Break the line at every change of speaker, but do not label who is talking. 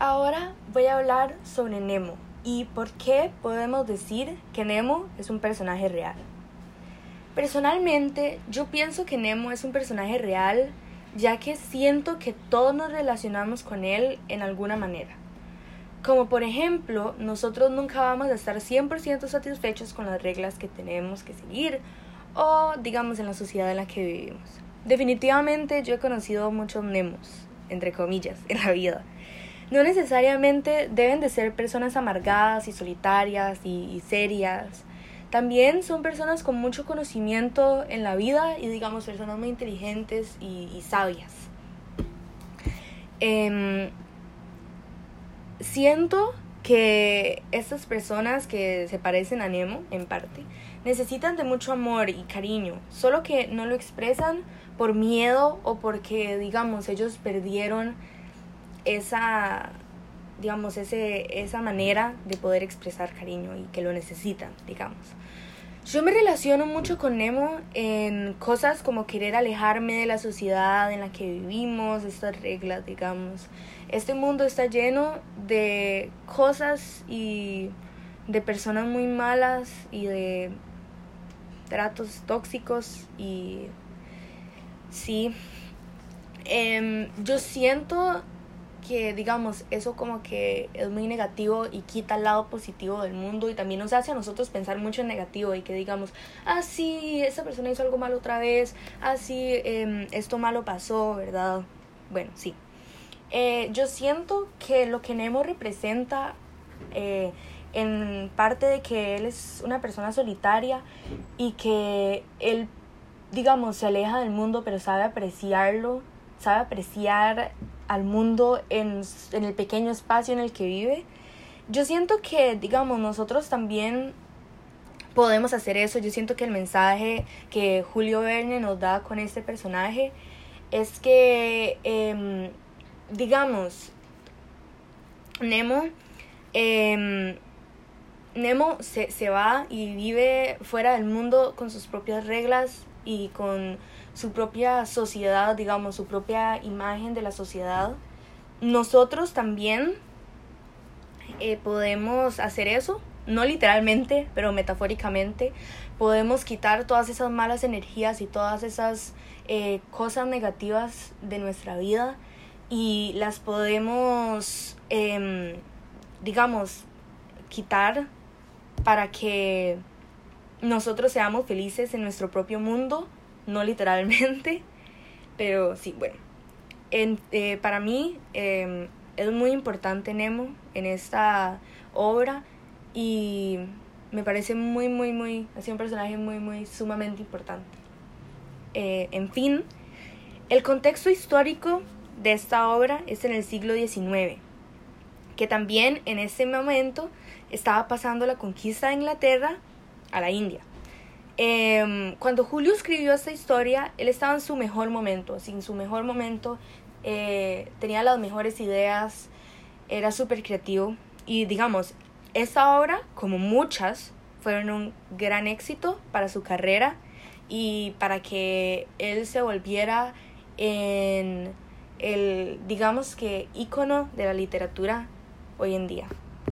Ahora voy a hablar sobre Nemo y por qué podemos decir que Nemo es un personaje real. Personalmente, yo pienso que Nemo es un personaje real ya que siento que todos nos relacionamos con él en alguna manera. Como por ejemplo, nosotros nunca vamos a estar 100% satisfechos con las reglas que tenemos que seguir o digamos en la sociedad en la que vivimos. Definitivamente yo he conocido muchos Nemos, entre comillas, en la vida no necesariamente deben de ser personas amargadas y solitarias y, serias. También son personas con mucho conocimiento en la vida y digamos personas muy inteligentes y, sabias. Em, siento que estas personas que se parecen a Nemo, en parte, necesitan de mucho amor y cariño, solo que no lo expresan por miedo o porque, digamos, ellos perdieron esa, digamos, ese, esa manera de poder expresar cariño y que lo necesitan, digamos. Yo me relaciono mucho con Nemo en cosas como querer alejarme de la sociedad en la que vivimos, estas reglas, digamos. Este mundo está lleno de cosas y de personas muy malas y de tratos tóxicos y sí, em, yo siento que digamos eso como que es muy negativo y quita el lado positivo del mundo y también nos hace a nosotros pensar mucho en negativo y que digamos, ah sí, esa persona hizo algo malo otra vez, ah sí, em, esto malo pasó, ¿verdad? Bueno, sí. Eh, yo siento que lo que Nemo representa eh, en parte de que él es una persona solitaria y que él, digamos, se aleja del mundo pero sabe apreciarlo, sabe apreciar al mundo en, el pequeño espacio en el que vive. Yo siento que, digamos, nosotros también podemos hacer eso. Yo siento que el mensaje que Julio Verne nos da con este personaje es que, em, digamos, Nemo, em, Nemo se, se va y vive fuera del mundo con sus propias reglas y con su propia sociedad, digamos, su propia imagen de la sociedad. Nosotros también eh, podemos hacer eso, no literalmente, pero metafóricamente. Podemos quitar todas esas malas energías y todas esas eh, cosas negativas de nuestra vida y las podemos, em, digamos, quitar para que nosotros seamos felices en nuestro propio mundo no literalmente, pero sí, bueno. En, eh, para mí em, es muy importante Nemo en esta obra y me parece muy, muy, muy, sido un personaje muy, muy sumamente importante. Eh, en fin, el contexto histórico de esta obra es en el siglo XIX, que también en ese momento estaba pasando la conquista de Inglaterra a la India. Em, cuando Julio escribió esta historia, él estaba en su mejor momento, en su mejor momento, eh, tenía las mejores ideas, era súper creativo y digamos, esta obra, como muchas, fueron un gran éxito para su carrera y para que él se volviera en el, digamos que, ícono de la literatura hoy en día.